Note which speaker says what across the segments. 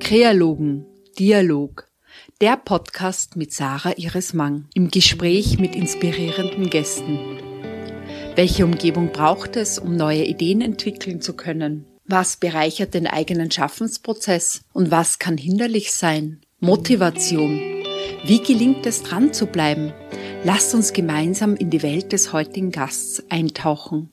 Speaker 1: Krealogen, Dialog, der Podcast mit Sarah Iris Mang im Gespräch mit inspirierenden Gästen. Welche Umgebung braucht es, um neue Ideen entwickeln zu können? Was bereichert den eigenen Schaffensprozess und was kann hinderlich sein? Motivation. Wie gelingt es dran zu bleiben? Lasst uns gemeinsam in die Welt des heutigen Gasts eintauchen.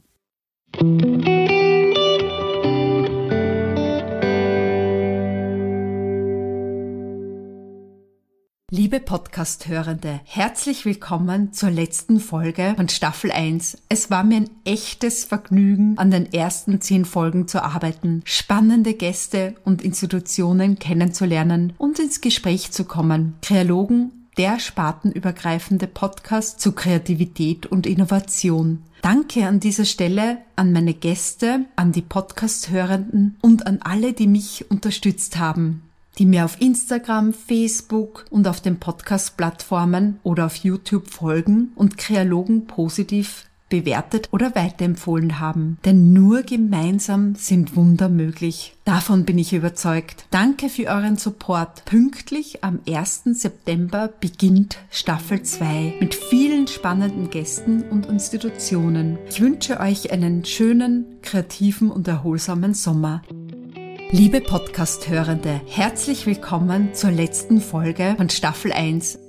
Speaker 1: Liebe Podcast-Hörende, herzlich willkommen zur letzten Folge von Staffel 1. Es war mir ein echtes Vergnügen, an den ersten zehn Folgen zu arbeiten, spannende Gäste und Institutionen kennenzulernen und ins Gespräch zu kommen. Kreologen der spartenübergreifende Podcast zu Kreativität und Innovation. Danke an dieser Stelle an meine Gäste, an die Podcast-Hörenden und an alle, die mich unterstützt haben die mir auf Instagram, Facebook und auf den Podcast-Plattformen oder auf YouTube folgen und Kreologen positiv bewertet oder weiterempfohlen haben. Denn nur gemeinsam sind Wunder möglich. Davon bin ich überzeugt. Danke für euren Support. Pünktlich am 1. September beginnt Staffel 2 mit vielen spannenden Gästen und Institutionen. Ich wünsche euch einen schönen, kreativen und erholsamen Sommer. Liebe Podcast-Hörende, herzlich willkommen zur letzten Folge von Staffel 1.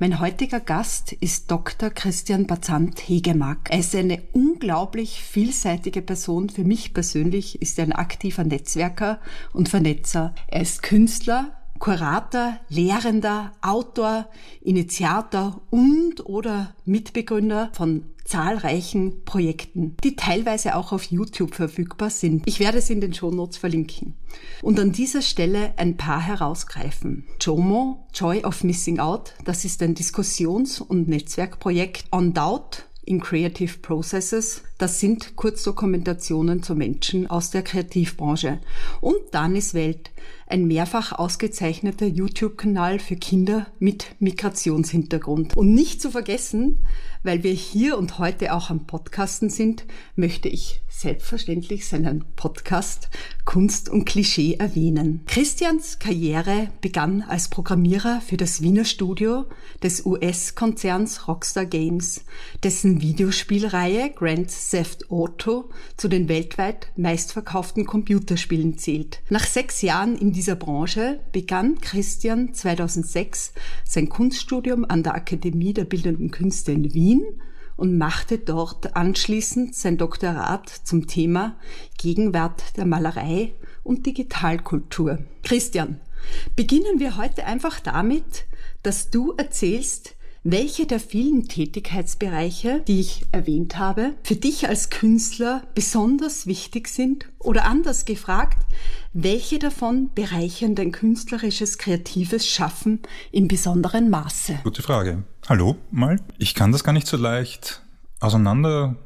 Speaker 1: Mein heutiger Gast ist Dr. Christian Bazant-Hegemark. Er ist eine unglaublich vielseitige Person. Für mich persönlich ist er ein aktiver Netzwerker und Vernetzer. Er ist Künstler, Kurator, Lehrender, Autor, Initiator und oder Mitbegründer von zahlreichen Projekten, die teilweise auch auf YouTube verfügbar sind. Ich werde es in den Shownotes verlinken. Und an dieser Stelle ein paar herausgreifen. JOMO, Joy of Missing Out, das ist ein Diskussions- und Netzwerkprojekt. On Doubt, in Creative Processes. Das sind Kurzdokumentationen zu Menschen aus der Kreativbranche. Und Danis Welt, ein mehrfach ausgezeichneter YouTube-Kanal für Kinder mit Migrationshintergrund. Und nicht zu vergessen, weil wir hier und heute auch am Podcasten sind, möchte ich selbstverständlich seinen Podcast Kunst und Klischee erwähnen. Christians Karriere begann als Programmierer für das Wiener Studio des US-Konzerns Rockstar Games, dessen Videospielreihe Grand Theft Auto zu den weltweit meistverkauften Computerspielen zählt. Nach sechs Jahren in dieser Branche begann Christian 2006 sein Kunststudium an der Akademie der Bildenden Künste in Wien und machte dort anschließend sein Doktorat zum Thema Gegenwart der Malerei und Digitalkultur. Christian, beginnen wir heute einfach damit, dass du erzählst, welche der vielen Tätigkeitsbereiche, die ich erwähnt habe, für dich als Künstler besonders wichtig sind? Oder anders gefragt, welche davon bereichern dein künstlerisches, kreatives Schaffen in besonderem Maße?
Speaker 2: Gute Frage. Hallo mal. Ich kann das gar nicht so leicht auseinander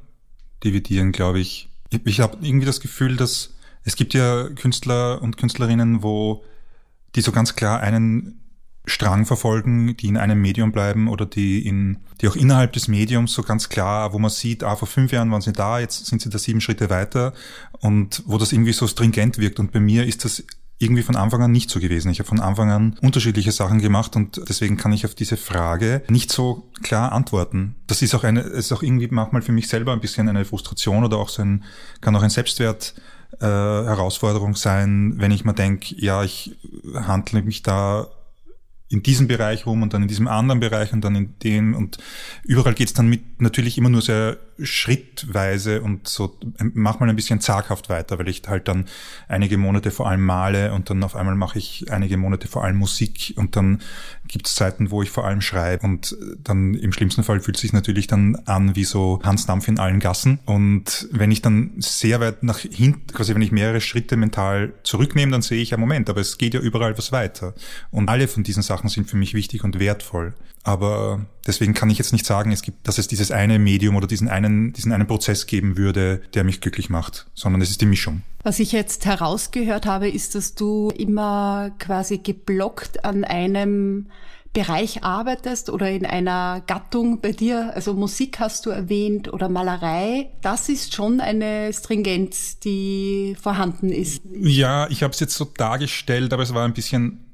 Speaker 2: dividieren, glaube ich. Ich, ich habe irgendwie das Gefühl, dass es gibt ja Künstler und Künstlerinnen, wo die so ganz klar einen Strang verfolgen, die in einem Medium bleiben oder die in, die auch innerhalb des Mediums so ganz klar, wo man sieht, ah, vor fünf Jahren waren sie da, jetzt sind sie da sieben Schritte weiter und wo das irgendwie so stringent wirkt. Und bei mir ist das irgendwie von Anfang an nicht so gewesen. Ich habe von Anfang an unterschiedliche Sachen gemacht und deswegen kann ich auf diese Frage nicht so klar antworten. Das ist auch eine, ist auch irgendwie manchmal für mich selber ein bisschen eine Frustration oder auch so ein, kann auch ein Selbstwert äh, Herausforderung sein, wenn ich mir denke, ja, ich handle mich da in diesem Bereich rum und dann in diesem anderen Bereich und dann in dem und überall geht's dann mit natürlich immer nur sehr schrittweise und so manchmal ein bisschen zaghaft weiter, weil ich halt dann einige Monate vor allem male und dann auf einmal mache ich einige Monate vor allem Musik und dann gibt's Zeiten, wo ich vor allem schreibe und dann im schlimmsten Fall fühlt sich natürlich dann an wie so Hans Dampf in allen Gassen und wenn ich dann sehr weit nach hinten, quasi wenn ich mehrere Schritte mental zurücknehme, dann sehe ich ja Moment, aber es geht ja überall was weiter und alle von diesen Sachen sind für mich wichtig und wertvoll. Aber deswegen kann ich jetzt nicht sagen, es gibt, dass es dieses eine Medium oder diesen einen, diesen einen Prozess geben würde, der mich glücklich macht, sondern es ist die Mischung.
Speaker 1: Was ich jetzt herausgehört habe, ist, dass du immer quasi geblockt an einem Bereich arbeitest oder in einer Gattung bei dir, also Musik hast du erwähnt oder Malerei, das ist schon eine Stringenz, die vorhanden ist.
Speaker 2: Ja, ich habe es jetzt so dargestellt, aber es war ein bisschen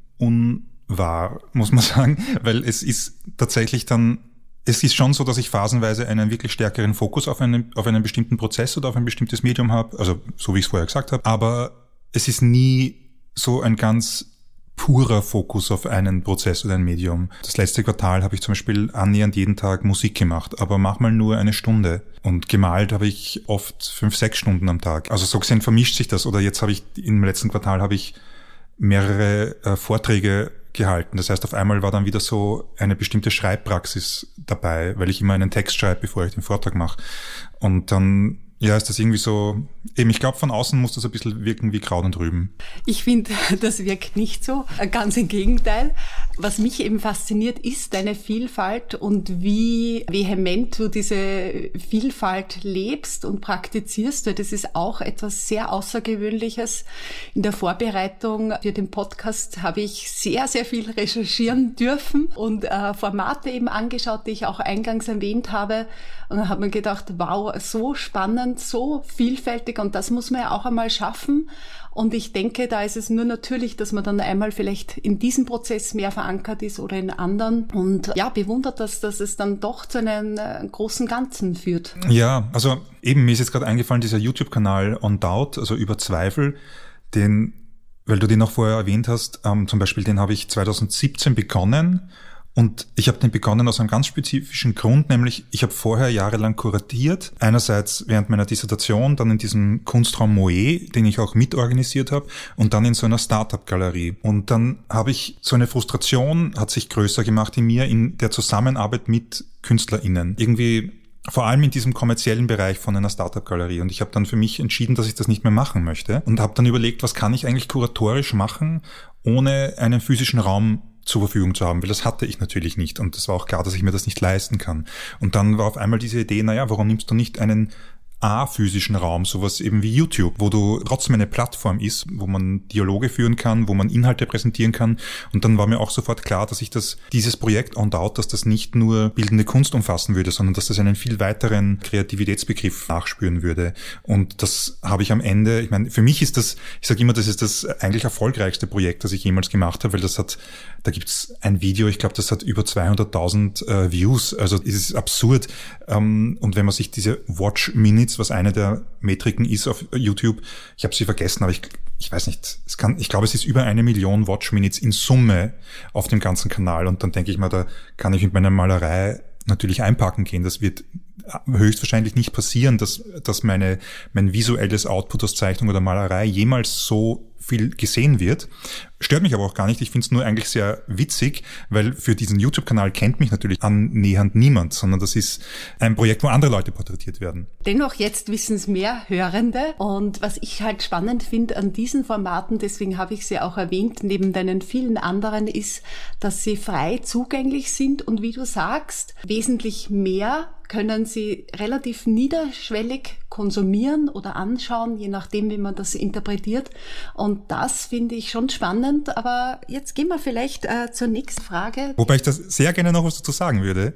Speaker 2: unwahr, muss man sagen, weil es ist tatsächlich dann es ist schon so, dass ich phasenweise einen wirklich stärkeren Fokus auf einen, auf einen bestimmten Prozess oder auf ein bestimmtes Medium habe, also so wie ich es vorher gesagt habe, aber es ist nie so ein ganz purer Fokus auf einen Prozess oder ein Medium. Das letzte Quartal habe ich zum Beispiel annähernd jeden Tag Musik gemacht, aber manchmal nur eine Stunde. Und gemalt habe ich oft fünf, sechs Stunden am Tag. Also so gesehen vermischt sich das. Oder jetzt habe ich im letzten Quartal habe ich mehrere äh, Vorträge gehalten. Das heißt, auf einmal war dann wieder so eine bestimmte Schreibpraxis dabei, weil ich immer einen Text schreibe, bevor ich den Vortrag mache. Und dann ja, ist das irgendwie so, eben, ich glaube, von außen muss das ein bisschen wirken wie Kraut und Rüben.
Speaker 1: Ich finde, das wirkt nicht so, ganz im Gegenteil. Was mich eben fasziniert, ist deine Vielfalt und wie vehement du diese Vielfalt lebst und praktizierst. Das ist auch etwas sehr Außergewöhnliches. In der Vorbereitung für den Podcast habe ich sehr, sehr viel recherchieren dürfen und äh, Formate eben angeschaut, die ich auch eingangs erwähnt habe. Und habe mir gedacht, wow, so spannend, so vielfältig und das muss man ja auch einmal schaffen. Und ich denke, da ist es nur natürlich, dass man dann einmal vielleicht in diesem Prozess mehr verankert ist oder in anderen und ja, bewundert das, dass es dann doch zu einem äh, großen Ganzen führt.
Speaker 2: Ja, also eben, mir ist jetzt gerade eingefallen, dieser YouTube-Kanal On Doubt, also über Zweifel, den, weil du den noch vorher erwähnt hast, ähm, zum Beispiel den habe ich 2017 begonnen und ich habe den begonnen aus einem ganz spezifischen Grund, nämlich ich habe vorher jahrelang kuratiert. Einerseits während meiner Dissertation, dann in diesem Kunstraum Moe, den ich auch mitorganisiert habe, und dann in so einer Startup-Galerie. Und dann habe ich so eine Frustration, hat sich größer gemacht in mir, in der Zusammenarbeit mit KünstlerInnen. Irgendwie vor allem in diesem kommerziellen Bereich von einer Startup-Galerie. Und ich habe dann für mich entschieden, dass ich das nicht mehr machen möchte und habe dann überlegt, was kann ich eigentlich kuratorisch machen, ohne einen physischen Raum zur Verfügung zu haben, weil das hatte ich natürlich nicht und es war auch klar, dass ich mir das nicht leisten kann. Und dann war auf einmal diese Idee, naja, warum nimmst du nicht einen aphysischen Raum, sowas eben wie YouTube, wo du trotzdem eine Plattform ist, wo man Dialoge führen kann, wo man Inhalte präsentieren kann. Und dann war mir auch sofort klar, dass ich das, dieses Projekt On Doubt, dass das nicht nur bildende Kunst umfassen würde, sondern dass das einen viel weiteren Kreativitätsbegriff nachspüren würde. Und das habe ich am Ende, ich meine, für mich ist das, ich sage immer, das ist das eigentlich erfolgreichste Projekt, das ich jemals gemacht habe, weil das hat, da gibt's ein Video, ich glaube, das hat über 200.000 äh, Views. Also es ist absurd. Ähm, und wenn man sich diese Watch Minutes was eine der Metriken ist auf YouTube. Ich habe sie vergessen, aber ich, ich weiß nicht. Es kann, ich glaube, es ist über eine Million Watch Minutes in Summe auf dem ganzen Kanal. Und dann denke ich mal, da kann ich mit meiner Malerei natürlich einpacken gehen. Das wird höchstwahrscheinlich nicht passieren, dass, dass meine, mein visuelles Output aus Zeichnung oder Malerei jemals so viel gesehen wird. Stört mich aber auch gar nicht. Ich finde es nur eigentlich sehr witzig, weil für diesen YouTube-Kanal kennt mich natürlich annähernd niemand, sondern das ist ein Projekt, wo andere Leute porträtiert werden.
Speaker 1: Dennoch, jetzt wissen es mehr Hörende. Und was ich halt spannend finde an diesen Formaten, deswegen habe ich sie auch erwähnt, neben deinen vielen anderen, ist, dass sie frei zugänglich sind und wie du sagst, wesentlich mehr können Sie relativ niederschwellig konsumieren oder anschauen, je nachdem, wie man das interpretiert. Und das finde ich schon spannend. Aber jetzt gehen wir vielleicht äh, zur nächsten Frage.
Speaker 2: Wobei ich das sehr gerne noch was dazu sagen würde.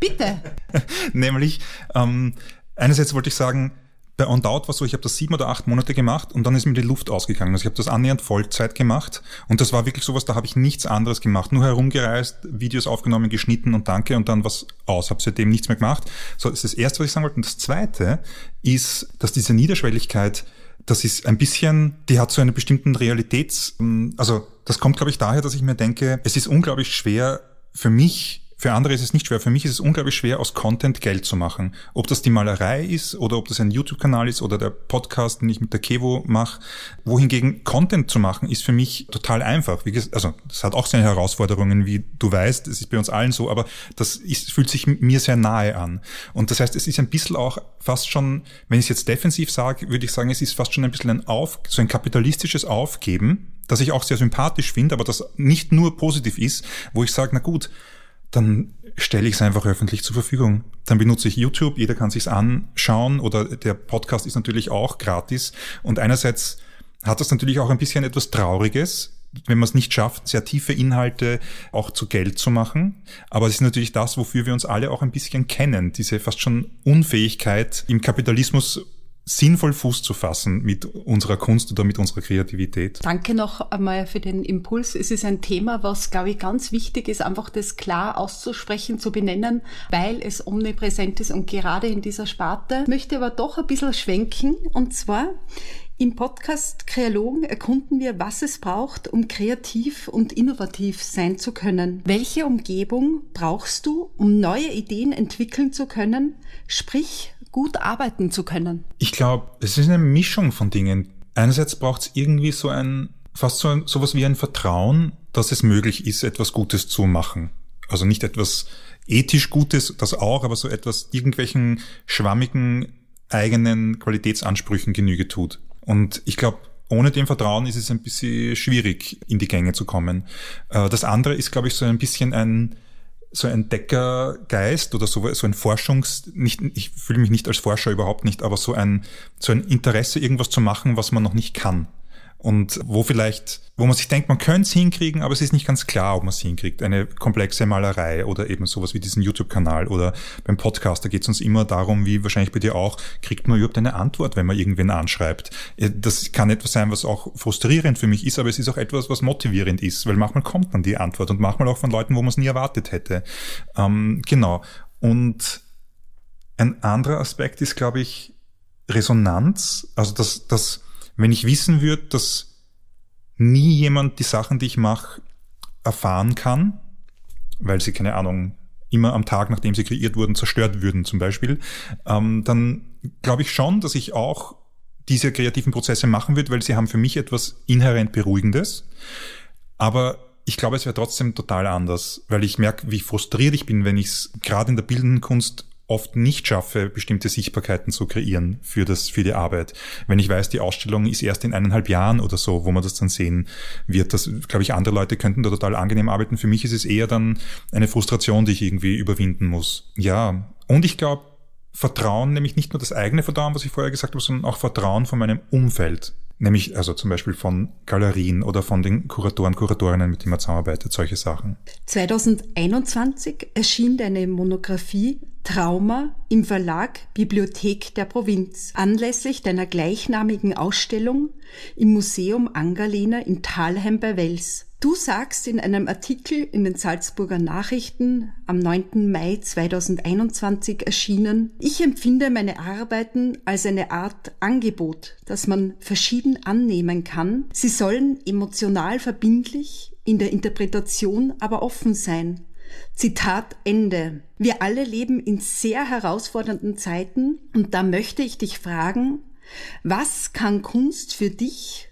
Speaker 1: Bitte.
Speaker 2: Nämlich, ähm, einerseits wollte ich sagen, bei On Doubt war so, ich habe das sieben oder acht Monate gemacht und dann ist mir die Luft ausgegangen. Also ich habe das annähernd Vollzeit gemacht und das war wirklich sowas, da habe ich nichts anderes gemacht. Nur herumgereist, Videos aufgenommen, geschnitten und danke und dann was aus. Habe seitdem nichts mehr gemacht. So, das ist das Erste, was ich sagen wollte. Und das Zweite ist, dass diese Niederschwelligkeit das ist ein bisschen, die hat so einen bestimmten Realitäts, also das kommt, glaube ich, daher, dass ich mir denke, es ist unglaublich schwer für mich für andere ist es nicht schwer. Für mich ist es unglaublich schwer, aus Content Geld zu machen. Ob das die Malerei ist oder ob das ein YouTube-Kanal ist oder der Podcast, den ich mit der Kevo mache. Wohingegen Content zu machen, ist für mich total einfach. Gesagt, also das hat auch seine Herausforderungen, wie du weißt. Das ist bei uns allen so, aber das ist, fühlt sich mir sehr nahe an. Und das heißt, es ist ein bisschen auch fast schon, wenn ich es jetzt defensiv sage, würde ich sagen, es ist fast schon ein bisschen ein Auf, so ein kapitalistisches Aufgeben, das ich auch sehr sympathisch finde, aber das nicht nur positiv ist, wo ich sage, na gut, dann stelle ich es einfach öffentlich zur Verfügung. Dann benutze ich YouTube, jeder kann sich's anschauen oder der Podcast ist natürlich auch gratis. Und einerseits hat das natürlich auch ein bisschen etwas Trauriges, wenn man es nicht schafft, sehr tiefe Inhalte auch zu Geld zu machen. Aber es ist natürlich das, wofür wir uns alle auch ein bisschen kennen, diese fast schon Unfähigkeit im Kapitalismus sinnvoll Fuß zu fassen mit unserer Kunst oder mit unserer Kreativität.
Speaker 1: Danke noch einmal für den Impuls. Es ist ein Thema, was, glaube ich, ganz wichtig ist, einfach das klar auszusprechen, zu benennen, weil es omnipräsent ist und gerade in dieser Sparte. Ich möchte aber doch ein bisschen schwenken und zwar im Podcast Kreologen erkunden wir, was es braucht, um kreativ und innovativ sein zu können. Welche Umgebung brauchst du, um neue Ideen entwickeln zu können? Sprich, gut arbeiten zu können?
Speaker 2: Ich glaube, es ist eine Mischung von Dingen. Einerseits braucht es irgendwie so ein, fast so ein, sowas wie ein Vertrauen, dass es möglich ist, etwas Gutes zu machen. Also nicht etwas ethisch Gutes, das auch, aber so etwas irgendwelchen schwammigen eigenen Qualitätsansprüchen Genüge tut. Und ich glaube, ohne dem Vertrauen ist es ein bisschen schwierig, in die Gänge zu kommen. Äh, das andere ist, glaube ich, so ein bisschen ein, so ein Deckergeist oder so, so ein Forschungs, nicht, ich fühle mich nicht als Forscher überhaupt nicht, aber so ein, so ein Interesse, irgendwas zu machen, was man noch nicht kann und wo vielleicht, wo man sich denkt, man könnte es hinkriegen, aber es ist nicht ganz klar, ob man es hinkriegt. Eine komplexe Malerei oder eben sowas wie diesen YouTube-Kanal oder beim Podcast, da geht es uns immer darum, wie wahrscheinlich bei dir auch, kriegt man überhaupt eine Antwort, wenn man irgendwen anschreibt. Das kann etwas sein, was auch frustrierend für mich ist, aber es ist auch etwas, was motivierend ist, weil manchmal kommt dann die Antwort und manchmal auch von Leuten, wo man es nie erwartet hätte. Ähm, genau. Und ein anderer Aspekt ist, glaube ich, Resonanz, also das, das wenn ich wissen würde, dass nie jemand die Sachen, die ich mache, erfahren kann, weil sie, keine Ahnung, immer am Tag, nachdem sie kreiert wurden, zerstört würden zum Beispiel, ähm, dann glaube ich schon, dass ich auch diese kreativen Prozesse machen würde, weil sie haben für mich etwas inhärent Beruhigendes. Aber ich glaube, es wäre trotzdem total anders, weil ich merke, wie frustriert ich bin, wenn ich es gerade in der bildenden Kunst oft nicht schaffe, bestimmte Sichtbarkeiten zu kreieren für das, für die Arbeit. Wenn ich weiß, die Ausstellung ist erst in eineinhalb Jahren oder so, wo man das dann sehen wird, das, glaube ich, andere Leute könnten da total angenehm arbeiten. Für mich ist es eher dann eine Frustration, die ich irgendwie überwinden muss. Ja. Und ich glaube, Vertrauen, nämlich nicht nur das eigene Vertrauen, was ich vorher gesagt habe, sondern auch Vertrauen von meinem Umfeld. Nämlich also zum Beispiel von Galerien oder von den Kuratoren, Kuratorinnen, mit denen man zusammenarbeitet, solche Sachen.
Speaker 1: 2021 erschien deine Monographie Trauma im Verlag Bibliothek der Provinz anlässlich deiner gleichnamigen Ausstellung im Museum Angerlehner in Thalheim bei Wels. Du sagst in einem Artikel in den Salzburger Nachrichten am 9. Mai 2021 erschienen, ich empfinde meine Arbeiten als eine Art Angebot, das man verschieden annehmen kann. Sie sollen emotional verbindlich, in der Interpretation aber offen sein. Zitat Ende. Wir alle leben in sehr herausfordernden Zeiten und da möchte ich dich fragen, was kann Kunst für dich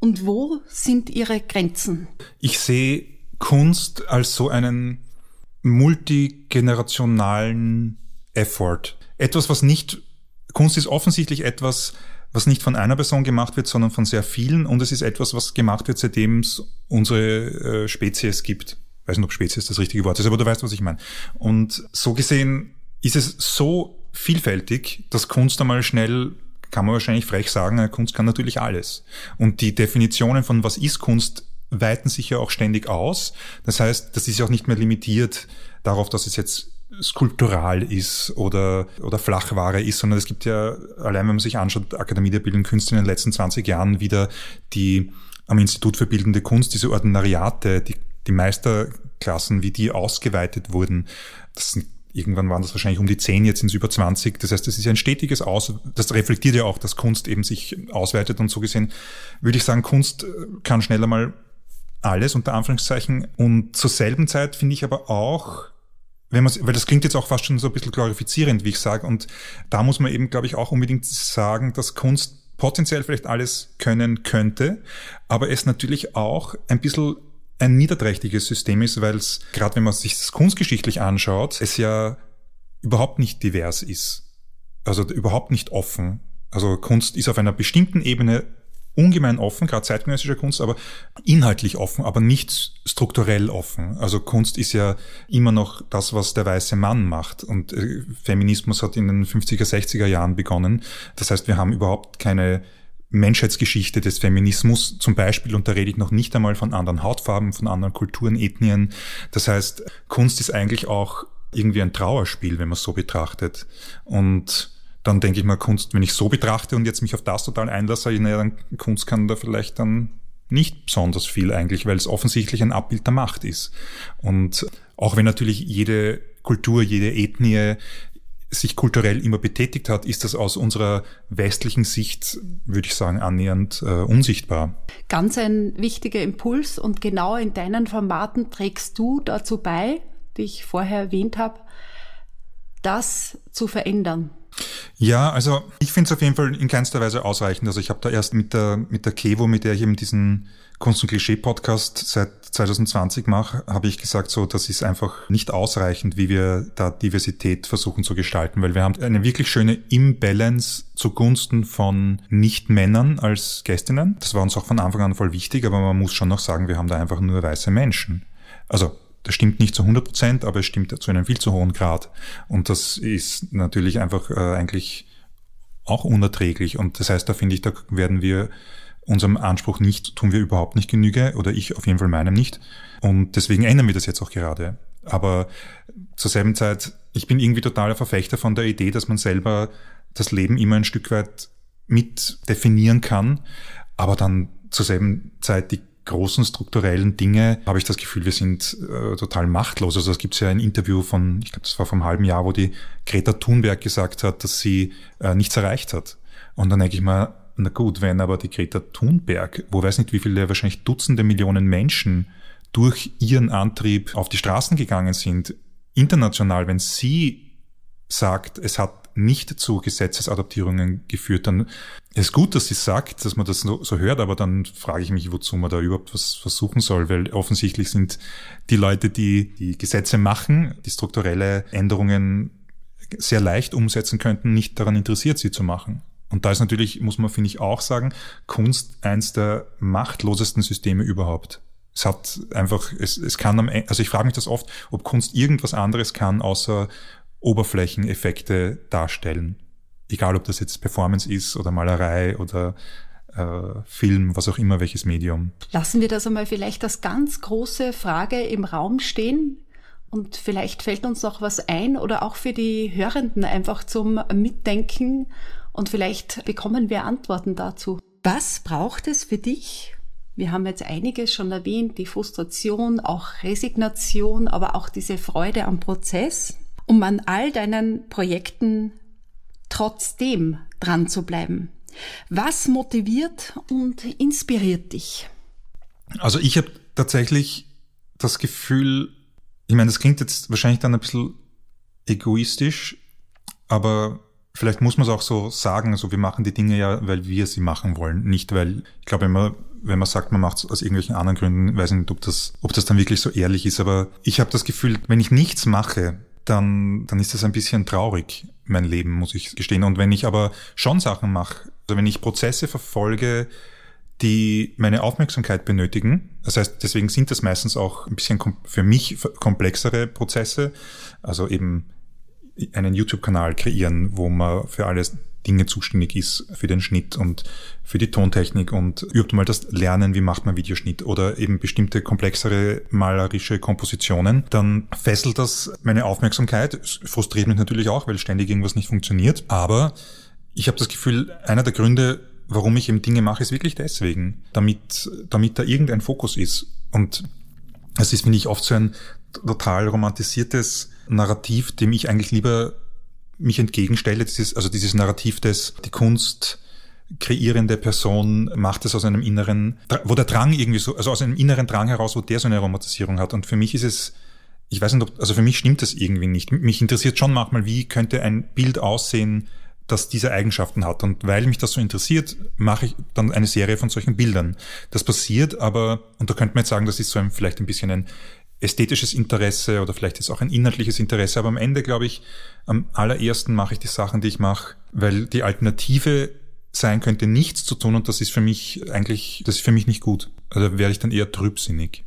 Speaker 1: und wo sind ihre Grenzen?
Speaker 2: Ich sehe Kunst als so einen multigenerationalen Effort. Etwas, was nicht, Kunst ist offensichtlich etwas, was nicht von einer Person gemacht wird, sondern von sehr vielen und es ist etwas, was gemacht wird, seitdem es unsere äh, Spezies gibt weiß nicht, ob Spezies das richtige Wort ist, aber du weißt, was ich meine. Und so gesehen ist es so vielfältig, dass Kunst einmal schnell kann man wahrscheinlich frech sagen, Kunst kann natürlich alles. Und die Definitionen von was ist Kunst weiten sich ja auch ständig aus. Das heißt, das ist ja auch nicht mehr limitiert darauf, dass es jetzt skulptural ist oder, oder Flachware ist, sondern es gibt ja, allein wenn man sich anschaut, Akademie der Bildenden Künste in den letzten 20 Jahren wieder die am Institut für Bildende Kunst, diese Ordinariate, die die Meisterklassen, wie die ausgeweitet wurden, das sind irgendwann waren das wahrscheinlich um die zehn, jetzt sind es über 20. Das heißt, das ist ein stetiges Aus, das reflektiert ja auch, dass Kunst eben sich ausweitet und so gesehen. Würde ich sagen, Kunst äh, kann schneller mal alles unter Anführungszeichen. Und zur selben Zeit finde ich aber auch, wenn man, weil das klingt jetzt auch fast schon so ein bisschen glorifizierend, wie ich sage, und da muss man eben, glaube ich, auch unbedingt sagen, dass Kunst potenziell vielleicht alles können könnte, aber es natürlich auch ein bisschen ein niederträchtiges System ist, weil es, gerade wenn man sich das kunstgeschichtlich anschaut, es ja überhaupt nicht divers ist. Also überhaupt nicht offen. Also Kunst ist auf einer bestimmten Ebene ungemein offen, gerade zeitgenössische Kunst, aber inhaltlich offen, aber nicht strukturell offen. Also Kunst ist ja immer noch das, was der weiße Mann macht. Und äh, Feminismus hat in den 50er, 60er Jahren begonnen. Das heißt, wir haben überhaupt keine Menschheitsgeschichte des Feminismus zum Beispiel, und da rede ich noch nicht einmal von anderen Hautfarben, von anderen Kulturen, Ethnien. Das heißt, Kunst ist eigentlich auch irgendwie ein Trauerspiel, wenn man es so betrachtet. Und dann denke ich mal, Kunst, wenn ich so betrachte und jetzt mich auf das total einlasse, naja, dann Kunst kann da vielleicht dann nicht besonders viel eigentlich, weil es offensichtlich ein Abbild der Macht ist. Und auch wenn natürlich jede Kultur, jede Ethnie sich kulturell immer betätigt hat, ist das aus unserer westlichen Sicht, würde ich sagen, annähernd äh, unsichtbar.
Speaker 1: Ganz ein wichtiger Impuls und genau in deinen Formaten trägst du dazu bei, die ich vorher erwähnt habe, das zu verändern.
Speaker 2: Ja, also ich finde es auf jeden Fall in keinster Weise ausreichend. Also ich habe da erst mit der mit der Kevo, mit der ich eben diesen Kunst- und Klischee-Podcast seit 2020 mache, habe ich gesagt, so, das ist einfach nicht ausreichend, wie wir da Diversität versuchen zu gestalten, weil wir haben eine wirklich schöne Imbalance zugunsten von Nicht-Männern als Gästinnen. Das war uns auch von Anfang an voll wichtig, aber man muss schon noch sagen, wir haben da einfach nur weiße Menschen. Also das stimmt nicht zu 100 Prozent, aber es stimmt zu einem viel zu hohen Grad. Und das ist natürlich einfach äh, eigentlich auch unerträglich. Und das heißt, da finde ich, da werden wir unserem Anspruch nicht, tun wir überhaupt nicht Genüge oder ich auf jeden Fall meinem nicht. Und deswegen ändern wir das jetzt auch gerade. Aber zur selben Zeit, ich bin irgendwie totaler Verfechter von der Idee, dass man selber das Leben immer ein Stück weit mit definieren kann, aber dann zur selben Zeit die großen strukturellen Dinge habe ich das Gefühl, wir sind äh, total machtlos. Also es gibt ja ein Interview von, ich glaube, das war vom halben Jahr, wo die Greta Thunberg gesagt hat, dass sie äh, nichts erreicht hat. Und dann denke ich mal, na gut, wenn aber die Greta Thunberg, wo weiß nicht wie viele, wahrscheinlich Dutzende Millionen Menschen durch ihren Antrieb auf die Straßen gegangen sind, international, wenn sie sagt, es hat nicht zu Gesetzesadaptierungen geführt, dann ist gut, dass sie sagt, dass man das so, hört, aber dann frage ich mich, wozu man da überhaupt was versuchen soll, weil offensichtlich sind die Leute, die die Gesetze machen, die strukturelle Änderungen sehr leicht umsetzen könnten, nicht daran interessiert, sie zu machen. Und da ist natürlich, muss man, finde ich, auch sagen, Kunst eins der machtlosesten Systeme überhaupt. Es hat einfach, es, es kann am Ende, also ich frage mich das oft, ob Kunst irgendwas anderes kann, außer Oberflächeneffekte darstellen. Egal, ob das jetzt Performance ist oder Malerei oder äh, Film, was auch immer, welches Medium.
Speaker 1: Lassen wir das einmal vielleicht als ganz große Frage im Raum stehen. Und vielleicht fällt uns noch was ein oder auch für die Hörenden einfach zum Mitdenken und vielleicht bekommen wir Antworten dazu. Was braucht es für dich? Wir haben jetzt einiges schon erwähnt, die Frustration, auch Resignation, aber auch diese Freude am Prozess um an all deinen Projekten trotzdem dran zu bleiben? Was motiviert und inspiriert dich?
Speaker 2: Also ich habe tatsächlich das Gefühl, ich meine, das klingt jetzt wahrscheinlich dann ein bisschen egoistisch, aber vielleicht muss man es auch so sagen, so wir machen die Dinge ja, weil wir sie machen wollen, nicht weil, ich glaube immer, wenn man sagt, man macht es aus irgendwelchen anderen Gründen, weiß ich nicht, ob das, ob das dann wirklich so ehrlich ist, aber ich habe das Gefühl, wenn ich nichts mache, dann, dann ist das ein bisschen traurig, mein Leben, muss ich gestehen. Und wenn ich aber schon Sachen mache, also wenn ich Prozesse verfolge, die meine Aufmerksamkeit benötigen. Das heißt, deswegen sind das meistens auch ein bisschen für mich komplexere Prozesse. Also eben einen YouTube-Kanal kreieren, wo man für alles Dinge zuständig ist für den Schnitt und für die Tontechnik und überhaupt mal das Lernen, wie macht man Videoschnitt oder eben bestimmte komplexere malerische Kompositionen, dann fesselt das meine Aufmerksamkeit. Es frustriert mich natürlich auch, weil ständig irgendwas nicht funktioniert. Aber ich habe das Gefühl, einer der Gründe, warum ich eben Dinge mache, ist wirklich deswegen, damit, damit da irgendein Fokus ist. Und es ist, finde ich, oft so ein total romantisiertes Narrativ, dem ich eigentlich lieber mich entgegenstelle, dieses, also dieses Narrativ des, die Kunst kreierende Person macht es aus einem inneren, wo der Drang irgendwie so, also aus einem inneren Drang heraus, wo der so eine Romantisierung hat. Und für mich ist es, ich weiß nicht, ob, also für mich stimmt das irgendwie nicht. Mich interessiert schon manchmal, wie könnte ein Bild aussehen, das diese Eigenschaften hat. Und weil mich das so interessiert, mache ich dann eine Serie von solchen Bildern. Das passiert aber, und da könnte man jetzt sagen, das ist so ein, vielleicht ein bisschen ein ästhetisches Interesse oder vielleicht ist auch ein inhaltliches Interesse, aber am Ende glaube ich, am allerersten mache ich die Sachen, die ich mache, weil die Alternative sein könnte, nichts zu tun und das ist für mich eigentlich, das ist für mich nicht gut. Also werde ich dann eher trübsinnig.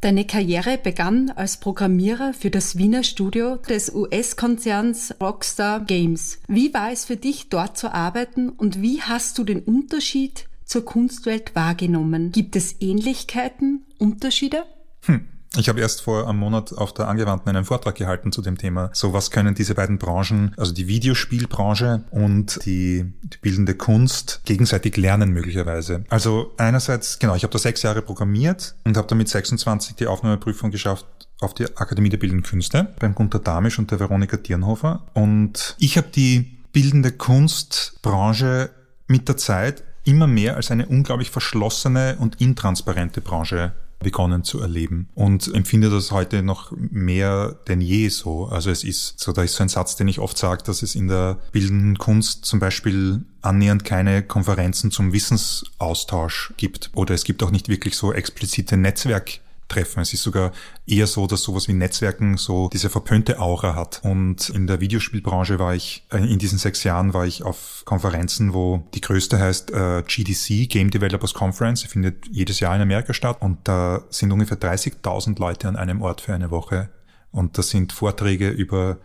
Speaker 1: Deine Karriere begann als Programmierer für das Wiener Studio des US-Konzerns Rockstar Games. Wie war es für dich, dort zu arbeiten und wie hast du den Unterschied zur Kunstwelt wahrgenommen? Gibt es Ähnlichkeiten, Unterschiede?
Speaker 2: Hm. Ich habe erst vor einem Monat auf der Angewandten einen Vortrag gehalten zu dem Thema. So, was können diese beiden Branchen, also die Videospielbranche und die, die bildende Kunst, gegenseitig lernen möglicherweise? Also einerseits, genau, ich habe da sechs Jahre programmiert und habe damit 26 die Aufnahmeprüfung geschafft auf die Akademie der Bildenden Künste beim Gunter Damisch und der Veronika Dierenhofer. Und ich habe die bildende Kunstbranche mit der Zeit immer mehr als eine unglaublich verschlossene und intransparente Branche begonnen zu erleben und empfinde das heute noch mehr denn je so. Also es ist so, da ist so ein Satz, den ich oft sage, dass es in der bildenden Kunst zum Beispiel annähernd keine Konferenzen zum Wissensaustausch gibt oder es gibt auch nicht wirklich so explizite Netzwerk treffen. Es ist sogar eher so, dass sowas wie Netzwerken so diese verpönte Aura hat. Und in der Videospielbranche war ich, äh, in diesen sechs Jahren war ich auf Konferenzen, wo die größte heißt äh, GDC, Game Developers Conference, findet jedes Jahr in Amerika statt. Und da sind ungefähr 30.000 Leute an einem Ort für eine Woche. Und das sind Vorträge über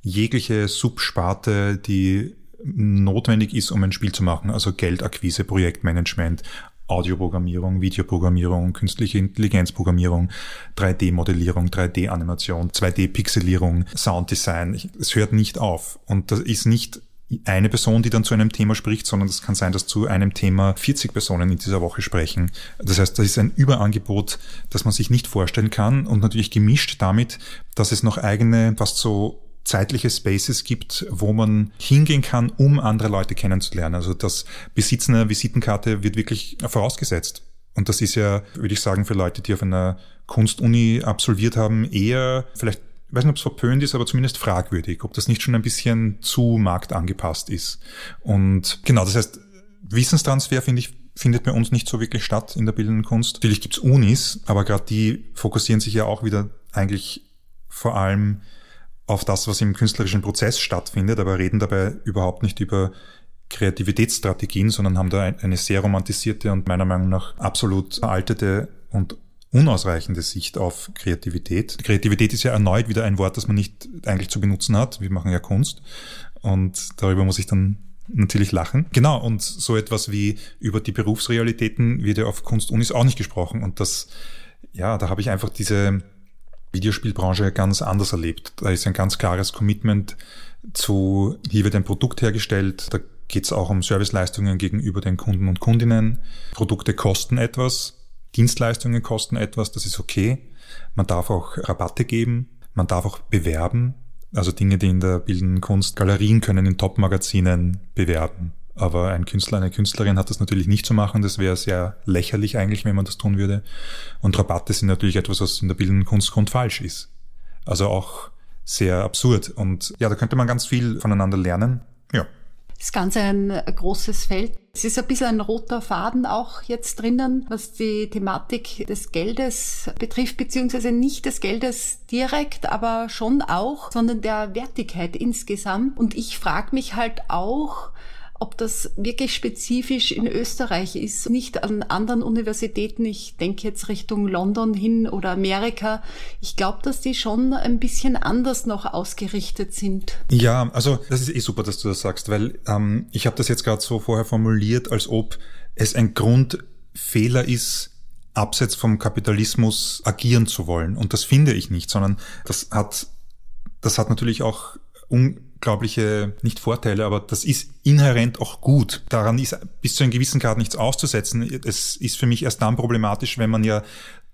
Speaker 2: jegliche Subsparte, die notwendig ist, um ein Spiel zu machen, also Geldakquise, Projektmanagement, Audioprogrammierung, Videoprogrammierung, künstliche Intelligenzprogrammierung, 3D-Modellierung, 3D-Animation, 2D-Pixelierung, Sounddesign. Es hört nicht auf. Und das ist nicht eine Person, die dann zu einem Thema spricht, sondern es kann sein, dass zu einem Thema 40 Personen in dieser Woche sprechen. Das heißt, das ist ein Überangebot, das man sich nicht vorstellen kann und natürlich gemischt damit, dass es noch eigene, fast so zeitliche Spaces gibt, wo man hingehen kann, um andere Leute kennenzulernen. Also das Besitzen einer Visitenkarte wird wirklich vorausgesetzt. Und das ist ja, würde ich sagen, für Leute, die auf einer Kunstuni absolviert haben, eher vielleicht ich weiß nicht, ob es verpönt ist, aber zumindest fragwürdig, ob das nicht schon ein bisschen zu marktangepasst ist. Und genau, das heißt, Wissenstransfer finde ich findet bei uns nicht so wirklich statt in der bildenden Kunst. Natürlich gibt's Unis, aber gerade die fokussieren sich ja auch wieder eigentlich vor allem auf das, was im künstlerischen Prozess stattfindet, aber reden dabei überhaupt nicht über Kreativitätsstrategien, sondern haben da eine sehr romantisierte und meiner Meinung nach absolut veraltete und unausreichende Sicht auf Kreativität. Kreativität ist ja erneut wieder ein Wort, das man nicht eigentlich zu benutzen hat. Wir machen ja Kunst und darüber muss ich dann natürlich lachen. Genau, und so etwas wie über die Berufsrealitäten wird ja auf Kunstunis auch nicht gesprochen und das, ja, da habe ich einfach diese Videospielbranche ganz anders erlebt. Da ist ein ganz klares Commitment zu, hier wird ein Produkt hergestellt, da geht es auch um Serviceleistungen gegenüber den Kunden und Kundinnen. Produkte kosten etwas, Dienstleistungen kosten etwas, das ist okay. Man darf auch Rabatte geben, man darf auch bewerben, also Dinge, die in der bildenden Kunst Galerien können in Top-Magazinen bewerben. Aber ein Künstler, eine Künstlerin hat das natürlich nicht zu machen. Das wäre sehr lächerlich eigentlich, wenn man das tun würde. Und Rabatte sind natürlich etwas, was in der bildenden Kunst grundfalsch ist. Also auch sehr absurd. Und ja, da könnte man ganz viel voneinander lernen. Ja.
Speaker 1: Das Ganze ein großes Feld. Es ist ein bisschen ein roter Faden auch jetzt drinnen, was die Thematik des Geldes betrifft, beziehungsweise nicht des Geldes direkt, aber schon auch, sondern der Wertigkeit insgesamt. Und ich frage mich halt auch, ob das wirklich spezifisch in Österreich ist, nicht an anderen Universitäten. Ich denke jetzt Richtung London hin oder Amerika. Ich glaube, dass die schon ein bisschen anders noch ausgerichtet sind.
Speaker 2: Ja, also das ist eh super, dass du das sagst, weil ähm, ich habe das jetzt gerade so vorher formuliert, als ob es ein Grundfehler ist, abseits vom Kapitalismus agieren zu wollen. Und das finde ich nicht, sondern das hat, das hat natürlich auch unglaubliche, nicht Vorteile, aber das ist inhärent auch gut. Daran ist bis zu einem gewissen Grad nichts auszusetzen. Es ist für mich erst dann problematisch, wenn man ja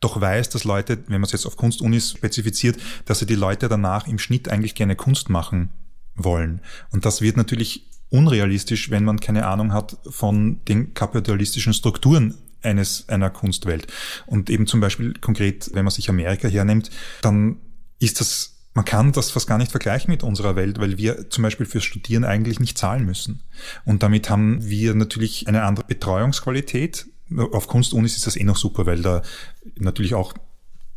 Speaker 2: doch weiß, dass Leute, wenn man es jetzt auf Kunstunis spezifiziert, dass sie die Leute danach im Schnitt eigentlich gerne Kunst machen wollen. Und das wird natürlich unrealistisch, wenn man keine Ahnung hat von den kapitalistischen Strukturen eines, einer Kunstwelt. Und eben zum Beispiel konkret, wenn man sich Amerika hernimmt, dann ist das man kann das fast gar nicht vergleichen mit unserer Welt, weil wir zum Beispiel fürs Studieren eigentlich nicht zahlen müssen. Und damit haben wir natürlich eine andere Betreuungsqualität. Auf Kunstunis ist das eh noch super, weil da natürlich auch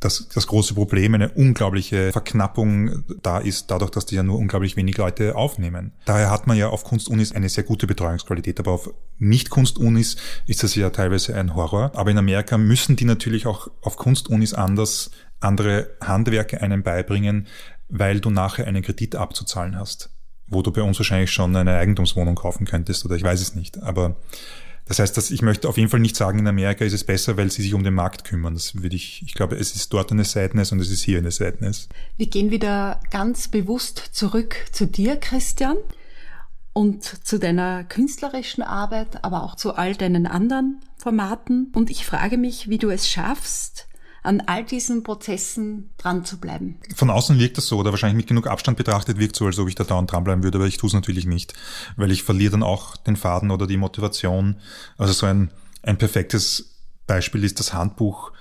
Speaker 2: das, das große Problem, eine unglaubliche Verknappung da ist, dadurch, dass die ja nur unglaublich wenig Leute aufnehmen. Daher hat man ja auf Kunstunis eine sehr gute Betreuungsqualität, aber auf Nicht-Kunstunis ist das ja teilweise ein Horror. Aber in Amerika müssen die natürlich auch auf Kunstunis anders andere Handwerke einem beibringen, weil du nachher einen Kredit abzuzahlen hast, wo du bei uns wahrscheinlich schon eine Eigentumswohnung kaufen könntest oder ich weiß es nicht. Aber Das heißt, dass ich möchte auf jeden Fall nicht sagen, in Amerika ist es besser, weil sie sich um den Markt kümmern. Das würde ich, ich glaube, es ist dort eine Sadness und es ist hier eine Sadness.
Speaker 1: Wir gehen wieder ganz bewusst zurück zu dir, Christian, und zu deiner künstlerischen Arbeit, aber auch zu all deinen anderen Formaten. Und ich frage mich, wie du es schaffst, an all diesen Prozessen dran zu bleiben.
Speaker 2: Von außen wirkt das so, oder wahrscheinlich mit genug Abstand betrachtet wirkt so, als ob ich da dauernd dranbleiben würde, aber ich tue es natürlich nicht, weil ich verliere dann auch den Faden oder die Motivation. Also so ein, ein perfektes Beispiel ist das Handbuch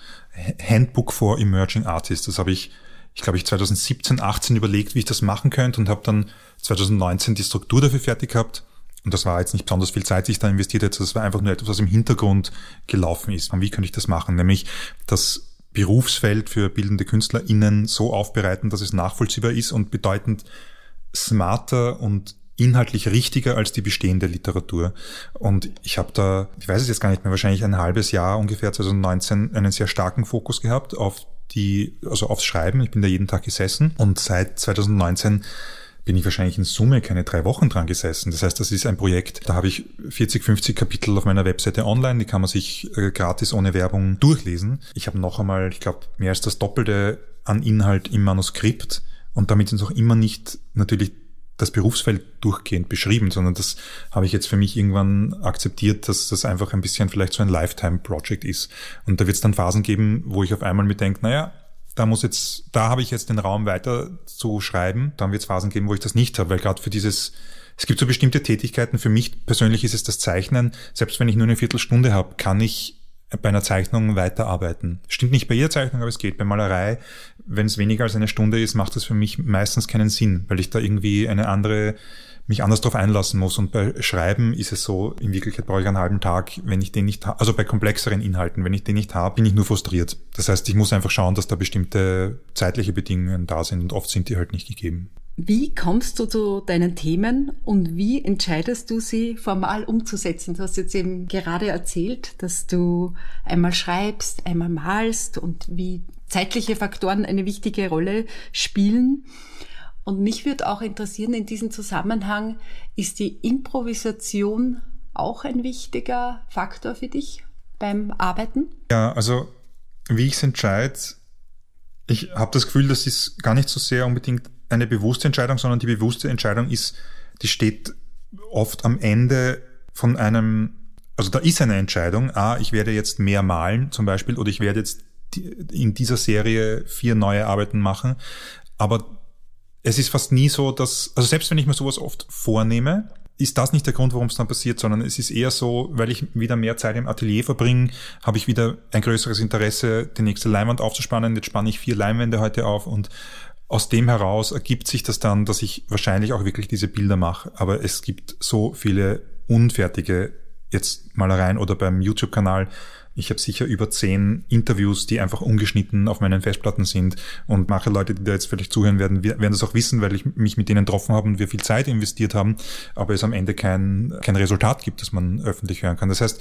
Speaker 2: Handbook for Emerging Artists. Das habe ich, ich glaube ich 2017, 18 überlegt, wie ich das machen könnte und habe dann 2019 die Struktur dafür fertig gehabt. Und das war jetzt nicht besonders viel Zeit, die ich da investiert hätte. Das war einfach nur etwas, was im Hintergrund gelaufen ist. Und wie könnte ich das machen? Nämlich das Berufsfeld für bildende KünstlerInnen so aufbereiten, dass es nachvollziehbar ist und bedeutend smarter und inhaltlich richtiger als die bestehende Literatur. Und ich habe da, ich weiß es jetzt gar nicht mehr, wahrscheinlich ein halbes Jahr ungefähr 2019 einen sehr starken Fokus gehabt auf die, also aufs Schreiben. Ich bin da jeden Tag gesessen und seit 2019 bin ich wahrscheinlich in Summe keine drei Wochen dran gesessen. Das heißt, das ist ein Projekt, da habe ich 40, 50 Kapitel auf meiner Webseite online, die kann man sich äh, gratis ohne Werbung durchlesen. Ich habe noch einmal, ich glaube, mehr als das Doppelte an Inhalt im Manuskript und damit sind auch immer nicht natürlich das Berufsfeld durchgehend beschrieben, sondern das habe ich jetzt für mich irgendwann akzeptiert, dass das einfach ein bisschen vielleicht so ein Lifetime-Project ist. Und da wird es dann Phasen geben, wo ich auf einmal mir denke, naja, da muss jetzt, da habe ich jetzt den Raum weiter zu schreiben. Dann wird es Phasen geben, wo ich das nicht habe, weil gerade für dieses, es gibt so bestimmte Tätigkeiten. Für mich persönlich ist es das Zeichnen. Selbst wenn ich nur eine Viertelstunde habe, kann ich bei einer Zeichnung weiterarbeiten. Stimmt nicht bei jeder Zeichnung, aber es geht. Bei Malerei, wenn es weniger als eine Stunde ist, macht das für mich meistens keinen Sinn, weil ich da irgendwie eine andere mich anders darauf einlassen muss. Und bei Schreiben ist es so, in Wirklichkeit brauche ich einen halben Tag, wenn ich den nicht habe, also bei komplexeren Inhalten, wenn ich den nicht habe, bin ich nur frustriert. Das heißt, ich muss einfach schauen, dass da bestimmte zeitliche Bedingungen da sind und oft sind die halt nicht gegeben.
Speaker 1: Wie kommst du zu deinen Themen und wie entscheidest du sie formal umzusetzen? Du hast jetzt eben gerade erzählt, dass du einmal schreibst, einmal malst und wie zeitliche Faktoren eine wichtige Rolle spielen. Und mich würde auch interessieren in diesem Zusammenhang, ist die Improvisation auch ein wichtiger Faktor für dich beim Arbeiten?
Speaker 2: Ja, also wie ich es entscheide, ich habe das Gefühl, das ist gar nicht so sehr unbedingt eine bewusste Entscheidung, sondern die bewusste Entscheidung ist, die steht oft am Ende von einem, also da ist eine Entscheidung, ah, ich werde jetzt mehr malen zum Beispiel oder ich werde jetzt in dieser Serie vier neue Arbeiten machen, aber es ist fast nie so, dass, also selbst wenn ich mir sowas oft vornehme, ist das nicht der Grund, warum es dann passiert, sondern es ist eher so, weil ich wieder mehr Zeit im Atelier verbringe, habe ich wieder ein größeres Interesse, die nächste Leinwand aufzuspannen. Jetzt spanne ich vier Leinwände heute auf und aus dem heraus ergibt sich das dann, dass ich wahrscheinlich auch wirklich diese Bilder mache. Aber es gibt so viele unfertige jetzt Malereien oder beim YouTube-Kanal, ich habe sicher über zehn Interviews, die einfach ungeschnitten auf meinen Festplatten sind. Und manche Leute, die da jetzt vielleicht zuhören werden, werden das auch wissen, weil ich mich mit denen getroffen habe und wir viel Zeit investiert haben, aber es am Ende kein, kein Resultat gibt, das man öffentlich hören kann. Das heißt,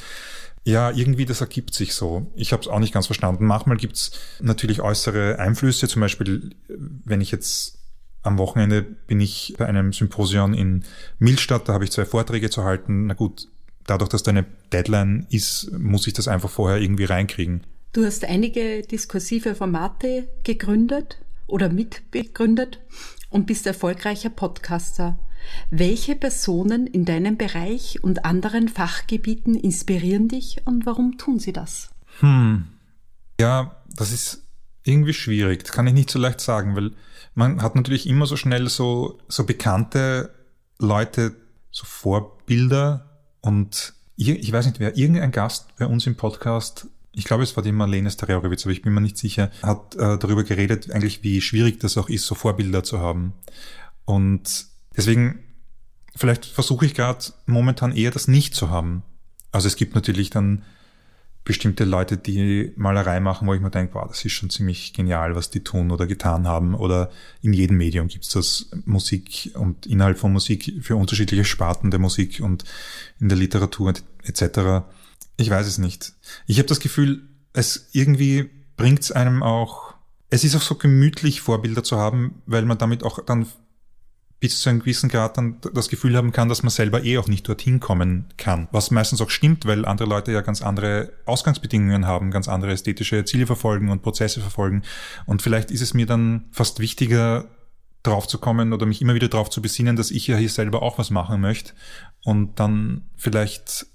Speaker 2: ja, irgendwie das ergibt sich so. Ich habe es auch nicht ganz verstanden. Manchmal gibt's natürlich äußere Einflüsse, zum Beispiel, wenn ich jetzt am Wochenende bin ich bei einem Symposion in Milstadt, da habe ich zwei Vorträge zu halten. Na gut, dadurch, dass da eine Deadline ist, muss ich das einfach vorher irgendwie reinkriegen.
Speaker 1: Du hast einige diskursive Formate gegründet oder mitbegründet und bist erfolgreicher Podcaster. Welche Personen in deinem Bereich und anderen Fachgebieten inspirieren dich und warum tun sie das?
Speaker 2: Hm. Ja, das ist irgendwie schwierig. Das kann ich nicht so leicht sagen, weil man hat natürlich immer so schnell so, so bekannte Leute, so Vorbilder, und ich weiß nicht wer, irgendein Gast bei uns im Podcast, ich glaube es war die Marlene Starejowicz, aber ich bin mir nicht sicher, hat äh, darüber geredet, eigentlich wie schwierig das auch ist, so Vorbilder zu haben. Und deswegen, vielleicht versuche ich gerade momentan eher das nicht zu haben. Also es gibt natürlich dann bestimmte Leute, die Malerei machen, wo ich mir denke, wow, das ist schon ziemlich genial, was die tun oder getan haben. Oder in jedem Medium gibt's das Musik und innerhalb von Musik für unterschiedliche Sparten der Musik und in der Literatur etc. Ich weiß es nicht. Ich habe das Gefühl, es irgendwie bringt's einem auch, es ist auch so gemütlich, Vorbilder zu haben, weil man damit auch dann bis zu einem gewissen Grad dann das Gefühl haben kann, dass man selber eh auch nicht dorthin kommen kann. Was meistens auch stimmt, weil andere Leute ja ganz andere Ausgangsbedingungen haben, ganz andere ästhetische Ziele verfolgen und Prozesse verfolgen. Und vielleicht ist es mir dann fast wichtiger, drauf zu kommen oder mich immer wieder drauf zu besinnen, dass ich ja hier selber auch was machen möchte und dann vielleicht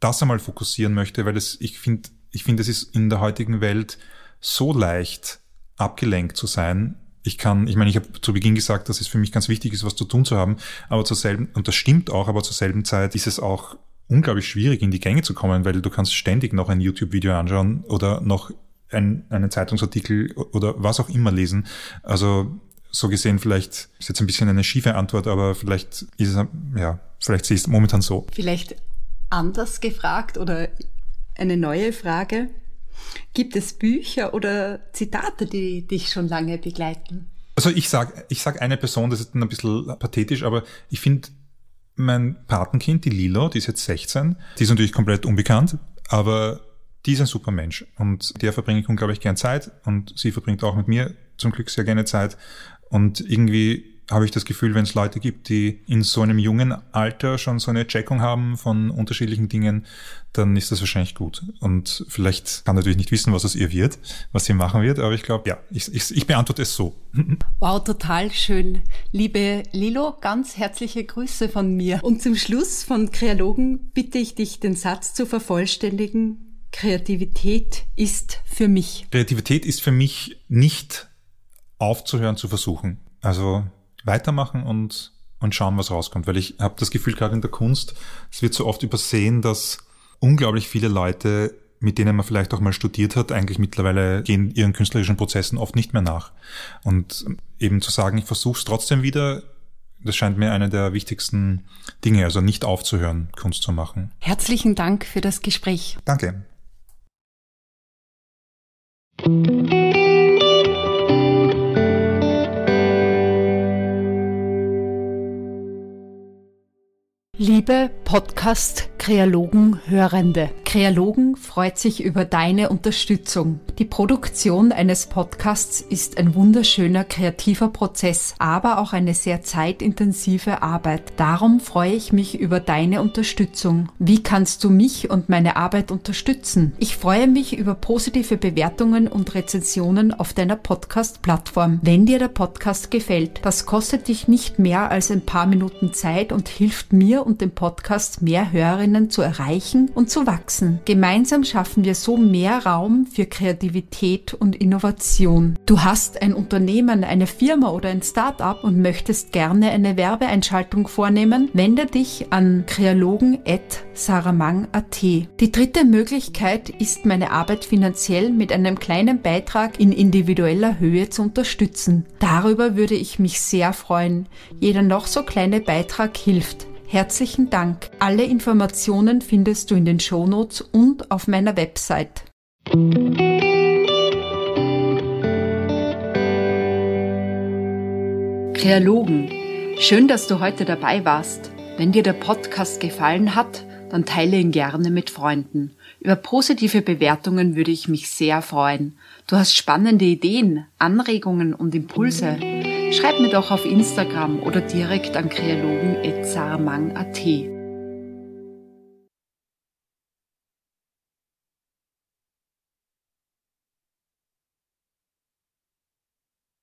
Speaker 2: das einmal fokussieren möchte, weil es, ich finde, ich finde, es ist in der heutigen Welt so leicht abgelenkt zu sein ich kann, ich meine, ich habe zu Beginn gesagt, dass es für mich ganz wichtig ist, was zu tun zu haben, aber zur selben, und das stimmt auch, aber zur selben Zeit ist es auch unglaublich schwierig, in die Gänge zu kommen, weil du kannst ständig noch ein YouTube-Video anschauen oder noch ein, einen Zeitungsartikel oder was auch immer lesen. Also so gesehen, vielleicht ist jetzt ein bisschen eine schiefe Antwort, aber vielleicht ist es, ja, vielleicht sehe ich es momentan so.
Speaker 1: Vielleicht anders gefragt oder eine neue Frage. Gibt es Bücher oder Zitate, die dich schon lange begleiten?
Speaker 2: Also ich sag, ich sag eine Person, das ist ein bisschen pathetisch, aber ich finde mein Patenkind, die Lilo, die ist jetzt 16, die ist natürlich komplett unbekannt, aber die ist ein super Mensch und der verbringe ich unglaublich gern Zeit und sie verbringt auch mit mir zum Glück sehr gerne Zeit und irgendwie habe ich das Gefühl, wenn es Leute gibt, die in so einem jungen Alter schon so eine Checkung haben von unterschiedlichen Dingen, dann ist das wahrscheinlich gut. Und vielleicht kann natürlich nicht wissen, was aus ihr wird, was sie machen wird, aber ich glaube, ja, ich, ich, ich beantworte es so.
Speaker 1: Wow, total schön. Liebe Lilo, ganz herzliche Grüße von mir. Und zum Schluss von Kreologen bitte ich dich, den Satz zu vervollständigen. Kreativität ist für mich.
Speaker 2: Kreativität ist für mich nicht aufzuhören zu versuchen. Also weitermachen und, und schauen, was rauskommt. Weil ich habe das Gefühl, gerade in der Kunst, es wird so oft übersehen, dass unglaublich viele Leute, mit denen man vielleicht auch mal studiert hat, eigentlich mittlerweile gehen ihren künstlerischen Prozessen oft nicht mehr nach. Und eben zu sagen, ich versuche es trotzdem wieder, das scheint mir eine der wichtigsten Dinge, also nicht aufzuhören, Kunst zu machen.
Speaker 1: Herzlichen Dank für das Gespräch.
Speaker 2: Danke.
Speaker 1: Liebe Podcast-Kreologen-Hörende, Kreologen freut sich über deine Unterstützung. Die Produktion eines Podcasts ist ein wunderschöner kreativer Prozess, aber auch eine sehr zeitintensive Arbeit. Darum freue ich mich über deine Unterstützung. Wie kannst du mich und meine Arbeit unterstützen? Ich freue mich über positive Bewertungen und Rezensionen auf deiner Podcast-Plattform. Wenn dir der Podcast gefällt, das kostet dich nicht mehr als ein paar Minuten Zeit und hilft mir und dem Podcast mehr Hörerinnen zu erreichen und zu wachsen. Gemeinsam schaffen wir so mehr Raum für Kreativität und Innovation. Du hast ein Unternehmen, eine Firma oder ein Start-up und möchtest gerne eine Werbeeinschaltung vornehmen? Wende dich an kreologen.saramang.at. Die dritte Möglichkeit ist, meine Arbeit finanziell mit einem kleinen Beitrag in individueller Höhe zu unterstützen. Darüber würde ich mich sehr freuen. Jeder noch so kleine Beitrag hilft. Herzlichen Dank. Alle Informationen findest du in den Shownotes und auf meiner Website. Kreologen, schön, dass du heute dabei warst. Wenn dir der Podcast gefallen hat, dann teile ihn gerne mit Freunden. Über positive Bewertungen würde ich mich sehr freuen. Du hast spannende Ideen, Anregungen und Impulse Schreib mir doch auf Instagram oder direkt an kreologen.saramang.at.